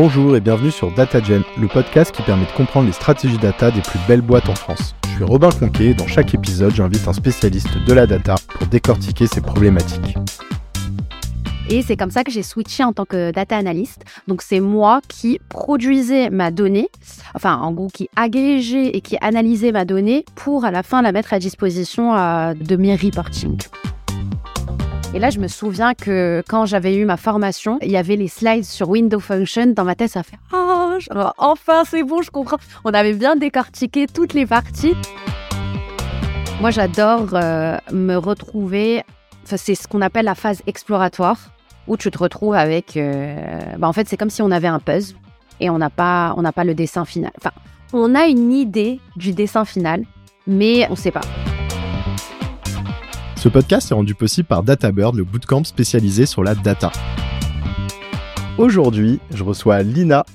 Bonjour et bienvenue sur DataGen, le podcast qui permet de comprendre les stratégies data des plus belles boîtes en France. Je suis Robin Conquet et dans chaque épisode, j'invite un spécialiste de la data pour décortiquer ces problématiques. Et c'est comme ça que j'ai switché en tant que data analyst. Donc c'est moi qui produisais ma donnée, enfin en gros qui agrégeait et qui analysait ma donnée pour à la fin la mettre à disposition euh, de mes reporting. Et là, je me souviens que quand j'avais eu ma formation, il y avait les slides sur Window Function. Dans ma tête, ça fait oh, enfin, c'est bon, je comprends. On avait bien décortiqué toutes les parties. Moi, j'adore euh, me retrouver. Enfin, c'est ce qu'on appelle la phase exploratoire, où tu te retrouves avec. Euh, bah, en fait, c'est comme si on avait un puzzle et on n'a pas, on n'a pas le dessin final. Enfin, on a une idée du dessin final, mais on ne sait pas. Ce podcast est rendu possible par DataBird, le bootcamp spécialisé sur la data. Aujourd'hui, je reçois Lina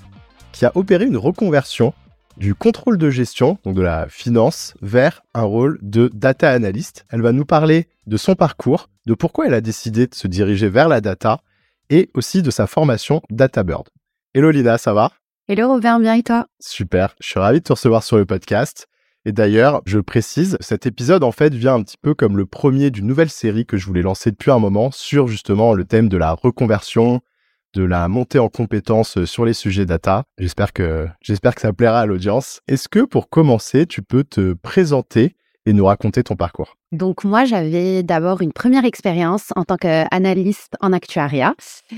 qui a opéré une reconversion du contrôle de gestion, donc de la finance, vers un rôle de data analyst. Elle va nous parler de son parcours, de pourquoi elle a décidé de se diriger vers la data et aussi de sa formation DataBird. Hello Lina, ça va? Hello Robert, bien et toi? Super, je suis ravi de te recevoir sur le podcast. Et d'ailleurs, je précise, cet épisode en fait vient un petit peu comme le premier d'une nouvelle série que je voulais lancer depuis un moment sur justement le thème de la reconversion, de la montée en compétences sur les sujets data. J'espère que j'espère que ça plaira à l'audience. Est-ce que pour commencer, tu peux te présenter et nous raconter ton parcours. Donc moi, j'avais d'abord une première expérience en tant qu'analyste en actuariat.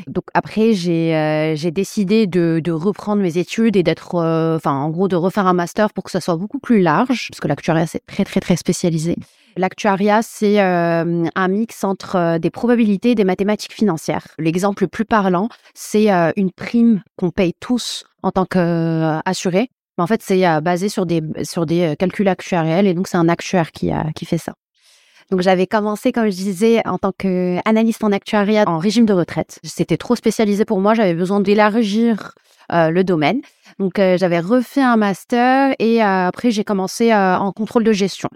Donc après, j'ai euh, décidé de, reprendre mes études et d'être, euh, enfin en gros, de refaire un master pour que ça soit beaucoup plus large, parce que l'actuariat, c'est très, très, très spécialisé. L'actuariat, c'est euh, un mix entre des probabilités et des mathématiques financières. L'exemple le plus parlant, c'est une prime qu'on paye tous en tant qu'assuré en fait, c'est euh, basé sur des, sur des euh, calculs actuariels et donc c'est un actuaire qui, a, qui fait ça. Donc j'avais commencé, comme je disais, en tant qu'analyste en actuariat en régime de retraite. C'était trop spécialisé pour moi, j'avais besoin d'élargir euh, le domaine. Donc j'avais refait un master et après j'ai commencé en contrôle de gestion.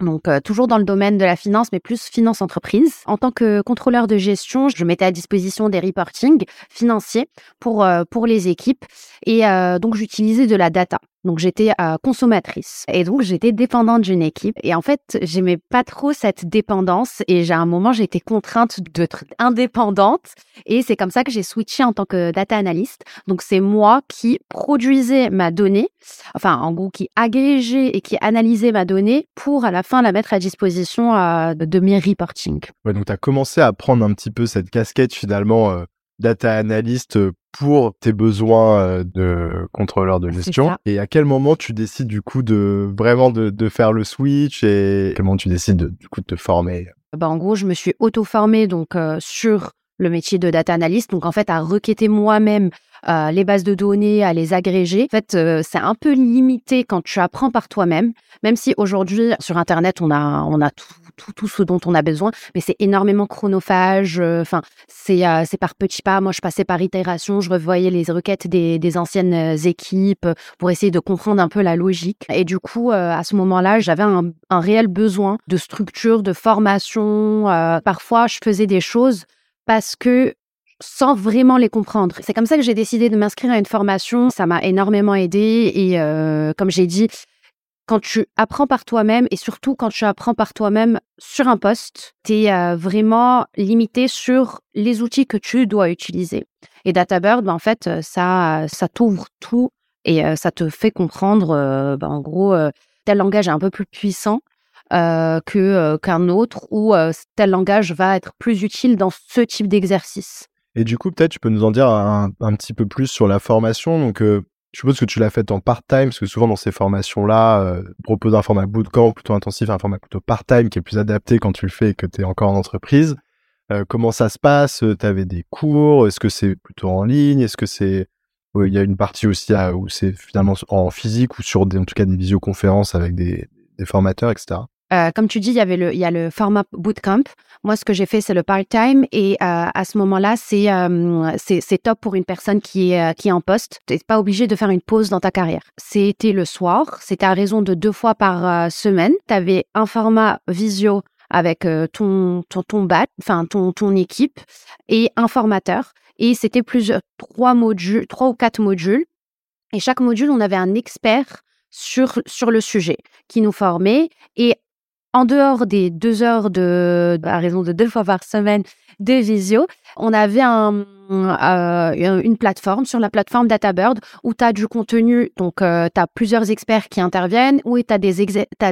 Donc, euh, toujours dans le domaine de la finance, mais plus finance entreprise. En tant que contrôleur de gestion, je mettais à disposition des reporting financiers pour, euh, pour les équipes. Et euh, donc, j'utilisais de la data. Donc j'étais euh, consommatrice. Et donc j'étais dépendante d'une équipe. Et en fait j'aimais pas trop cette dépendance. Et j'ai un moment j'ai été contrainte d'être indépendante. Et c'est comme ça que j'ai switché en tant que data analyst. Donc c'est moi qui produisais ma donnée, enfin en gros qui agrégeait et qui analysait ma donnée pour à la fin la mettre à disposition euh, de mes reporting. Ouais, donc tu as commencé à prendre un petit peu cette casquette finalement euh, data analyst pour tes besoins euh, de contrôleur de gestion. Et à quel moment tu décides du coup de vraiment de, faire le switch et à quel moment tu décides de, du coup de te former? Bah, En gros, je me suis auto-formée donc euh, sur le métier de data analyst. Donc en fait, à requêter moi-même euh, les bases de données, à les agréger. En fait, c'est un peu limité quand tu apprends par toi-même, même si aujourd'hui sur Internet, on a, on a tout tout, tout ce dont on a besoin, mais c'est énormément chronophage. Euh, enfin, c'est euh, c'est par petits pas. Moi, je passais par itération, je revoyais les requêtes des, des anciennes euh, équipes pour essayer de comprendre un peu la logique. Et du coup, à ce moment-là, j'avais un, un, réel besoin de structure, de formation. parfois, je faisais des choses parce que sans vraiment les comprendre. C'est comme ça que j'ai décidé de m'inscrire à une formation. Ça m'a énormément aidé et comme j'ai dit, quand tu apprends par toi-même et surtout quand tu apprends par toi-même sur un poste, tu es euh, vraiment limité sur les outils que tu dois utiliser. Et DataBird, ben, en fait, euh, ça, ça t'ouvre tout et euh, ça te fait comprendre, ben, en gros, tel langage est un peu plus puissant que qu'un autre ou tel langage va être plus utile dans ce type d'exercice. Et du coup, peut-être tu peux nous en dire un, un, petit peu plus sur la formation. Donc, je suppose que tu l'as fait en part-time, parce que souvent dans ces formations-là, euh, un format bootcamp plutôt intensif, un format plutôt part-time qui est plus adapté quand tu le fais et que tu es encore en entreprise. Euh, comment ça se passe? Tu avais des cours? Est-ce que c'est plutôt en ligne? Est-ce que c'est il y a une partie aussi où c'est finalement en physique ou sur des, en tout cas des visioconférences avec des, des formateurs, etc. Euh, comme tu dis, il y avait le, il y a le format bootcamp. Moi, ce que j'ai fait, c'est le part-time. Et euh, à ce moment-là, c'est, euh, c'est, c'est top pour une personne qui est, qui est en poste. Tu n'es pas obligé de faire une pause dans ta carrière. C'était le soir. C'était à raison de deux fois par semaine. Tu avais un format visio avec ton, ton, ton bat, enfin ton, ton équipe et un formateur. Et c'était plusieurs, trois modules, trois ou quatre modules. Et chaque module, on avait un expert sur, sur le sujet qui nous formait. Et en dehors des deux heures de, à raison de deux fois par semaine de visio, on avait euh, une plateforme sur la plateforme DataBird où tu as du contenu, donc euh, tu as plusieurs experts qui interviennent, ou tu as,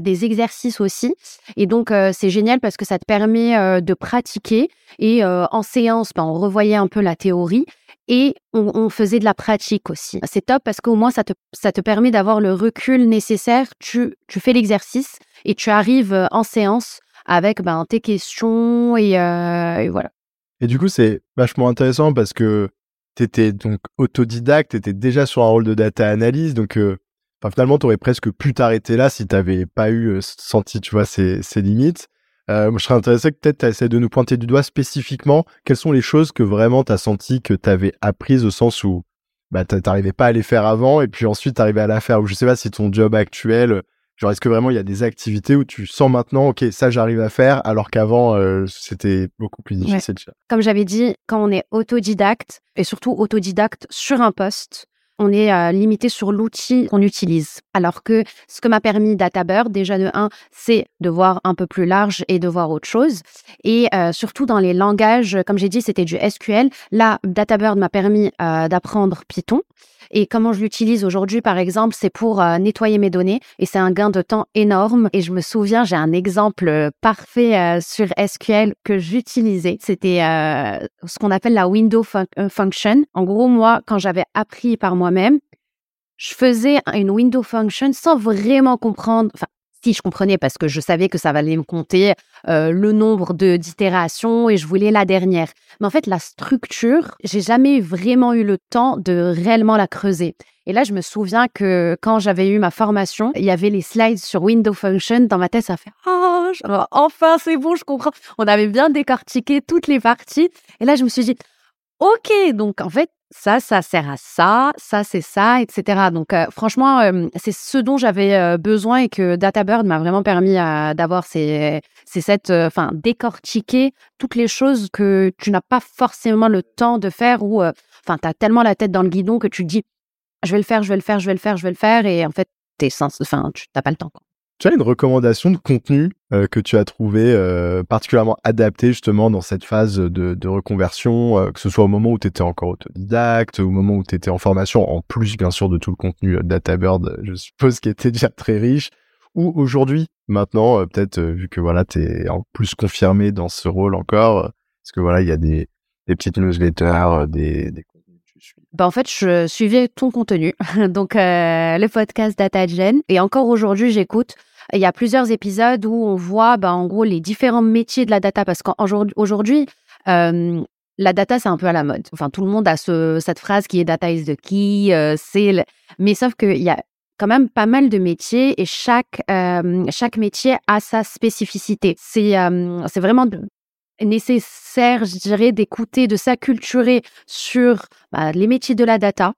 des exercices aussi. Et donc, euh, c'est génial parce que ça te permet de pratiquer. Et en séance, ben, on revoyait un peu la théorie et on, faisait de la pratique aussi. C'est top parce qu'au moins, ça te, ça te permet d'avoir le recul nécessaire. Tu, tu fais l'exercice et tu arrives en séance avec ben, tes questions et, et voilà. Et du coup, c'est vachement intéressant parce que tu étais donc autodidacte, tu étais déjà sur un rôle de data analyse, donc euh, finalement, tu aurais presque pu t'arrêter là si tu n'avais pas eu euh, senti, tu vois, ces, limites. Euh, moi, je serais intéressé que peut-être tu essaies de nous pointer du doigt spécifiquement quelles sont les choses que vraiment tu as senti que tu avais apprises au sens où bah, tu n'arrivais pas à les faire avant et puis ensuite tu arrivais à la faire. Ou je sais pas si ton job actuel, Genre, est-ce que vraiment il y a des activités où tu sens maintenant, ok, ça j'arrive à faire, alors qu'avant euh, c'était beaucoup plus difficile. Comme j'avais dit, quand on est autodidacte et surtout autodidacte sur un poste, on est euh, limité sur l'outil qu'on utilise. Alors que ce que m'a permis DataBird, déjà de 1, c'est de voir un peu plus large et de voir autre chose. Et euh, surtout dans les langages, comme j'ai dit, c'était du SQL. Là, DataBird m'a permis d'apprendre Python. Et comment je l'utilise aujourd'hui, par exemple, c'est pour euh, nettoyer mes données et c'est un gain de temps énorme. Et je me souviens, j'ai un exemple euh, parfait euh, sur SQL que j'utilisais. C'était ce qu'on appelle la window function. En gros, moi, quand j'avais appris par moi-même, je faisais une window function sans vraiment comprendre, si je comprenais parce que je savais que ça allait me compter le nombre de d'itérations et je voulais la dernière. Mais en fait, la structure, j'ai jamais vraiment eu le temps de réellement la creuser. Et là, je me souviens que quand j'avais eu ma formation, il y avait les slides sur Window Function. Dans ma tête, ça fait oh, enfin, c'est bon, je comprends. On avait bien décortiqué toutes les parties. Et là, je me suis dit, OK, donc en fait, ça, ça sert à ça, ça, c'est ça, etc. Donc, euh, franchement, euh, c'est ce dont j'avais euh, besoin et que DataBird m'a vraiment permis d'avoir ces, cette, enfin, décortiquer toutes les choses que tu n'as pas forcément le temps de faire ou, enfin, tu as tellement la tête dans le guidon que tu dis, je vais le faire, je vais le faire, je vais le faire, je vais le faire. Et en fait, t'es enfin, tu n'as pas le temps. Quoi. Tu as une recommandation de contenu euh, que tu as trouvé euh, particulièrement adapté justement dans cette phase de, reconversion, euh, que ce soit au moment où tu étais encore autodidacte, au moment où tu étais en formation, en plus bien sûr de tout le contenu DataBird, je suppose, qui était déjà très riche, ou aujourd'hui, maintenant, peut-être vu que voilà, tu es en plus confirmé dans ce rôle encore, parce que voilà, il y a des, petites newsletters, des, des bah, en fait, je suivais ton contenu, donc le podcast DataGen, et encore aujourd'hui, j'écoute il y a plusieurs épisodes où on voit, bah, en gros, les différents métiers de la data. Parce qu'aujourd'hui, euh, la data, c'est un peu à la mode. Enfin, tout le monde a ce, cette phrase qui est data is the key. Euh, c'est Mais sauf qu'il y a quand même pas mal de métiers et chaque, euh, chaque métier a sa spécificité. C'est c'est vraiment nécessaire, je dirais, d'écouter, de s'acculturer sur bah, les métiers de la data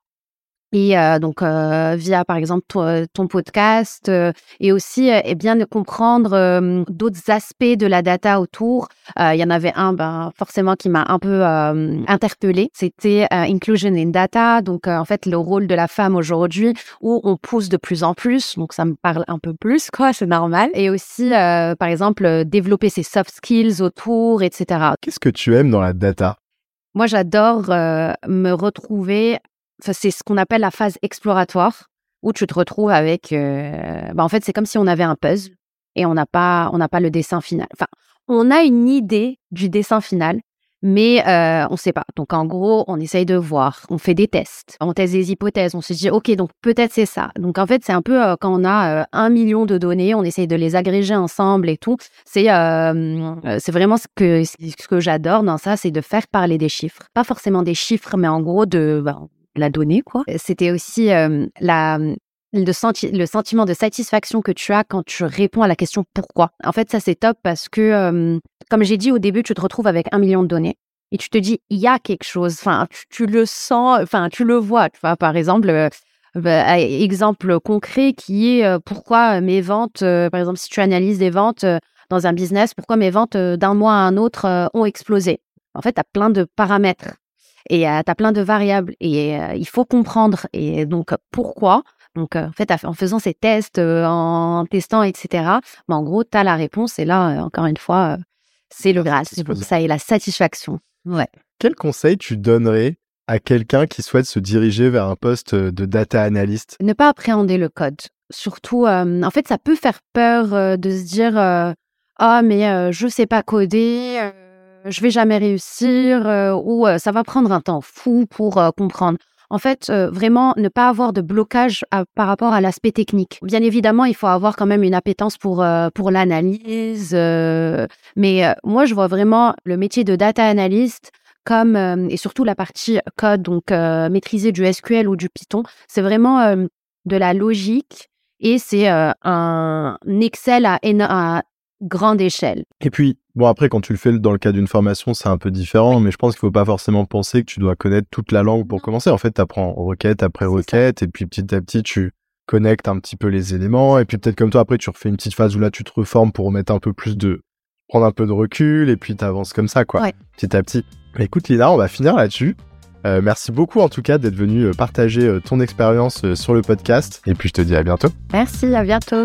et donc via par exemple ton, podcast et aussi eh bien de comprendre d'autres aspects de la data autour. Il y en avait un ben, forcément qui m'a un peu interpellée, c'était inclusion in data, donc en fait le rôle de la femme aujourd'hui où on pousse de plus en plus, donc ça me parle un peu plus quoi, c'est normal. Et aussi par exemple développer ses soft skills autour, etc. Qu'est-ce que tu aimes dans la data? Moi, j'adore me retrouver c'est ce qu'on appelle la phase exploratoire, où tu te retrouves avec. Euh, bah, en fait, c'est comme si on avait un puzzle et on n'a pas, on n'a pas le dessin final. Enfin, on a une idée du dessin final, mais euh, on ne sait pas. Donc, en gros, on essaye de voir, on fait des tests, on teste des hypothèses, on se dit, OK, donc peut-être c'est ça. Donc, en fait, c'est un peu euh, quand on a un million de données, on essaye de les agréger ensemble et tout. C'est c'est vraiment ce que, ce que j'adore dans ça, c'est de faire parler des chiffres. Pas forcément des chiffres, mais en gros, de, bah, la donnée, quoi. C'était aussi la, le, sentiment de satisfaction que tu as quand tu réponds à la question pourquoi. En fait, ça, c'est top parce que, comme j'ai dit au début, tu te retrouves avec un million de données et tu te dis, il y a quelque chose. Enfin, tu, le sens, enfin, tu le vois. Tu vois, par exemple, bah, exemple concret qui est pourquoi mes ventes, par exemple, si tu analyses des ventes, dans un business, pourquoi mes ventes d'un mois à un autre ont explosé? En fait, tu as plein de paramètres et tu as plein de variables et il faut comprendre. Et donc, pourquoi donc, en fait, en faisant ces tests, en testant, etc., bah, en gros, tu as la réponse. Et là, encore une fois, c'est le Graal. C'est pour ça et la satisfaction. Ouais. Quel conseil tu donnerais à quelqu'un qui souhaite se diriger vers un poste de data analyst? Ne pas appréhender le code. Surtout, en fait, ça peut faire peur de se dire Ah, mais je ne sais pas coder, je vais jamais réussir, ou ça va prendre un temps fou pour comprendre. En fait, vraiment, ne pas avoir de blocage par rapport à l'aspect technique. Bien évidemment, il faut avoir quand même une appétence pour, pour l'analyse. mais moi, je vois vraiment le métier de data analyst comme, et surtout la partie code, donc maîtriser du SQL ou du Python, c'est vraiment de la logique et c'est un Excel à, à grande échelle. Et puis, bon, après, quand tu le fais dans le cas d'une formation, c'est un peu différent, mais je pense qu'il ne faut pas forcément penser que tu dois connaître toute la langue pour commencer. En fait, tu apprends requête après requête, et puis petit à petit, tu connectes un petit peu les éléments, et puis peut-être comme toi, après, tu refais une petite phase où là, tu te reformes pour remettre un peu plus de. prendre un peu de recul, et puis tu avances comme ça, quoi, petit à petit. écoute, Lina, on va finir là-dessus. Euh, merci beaucoup en tout cas d'être venu euh, partager euh, ton expérience sur le podcast. Et puis je te dis à bientôt. Merci, à bientôt.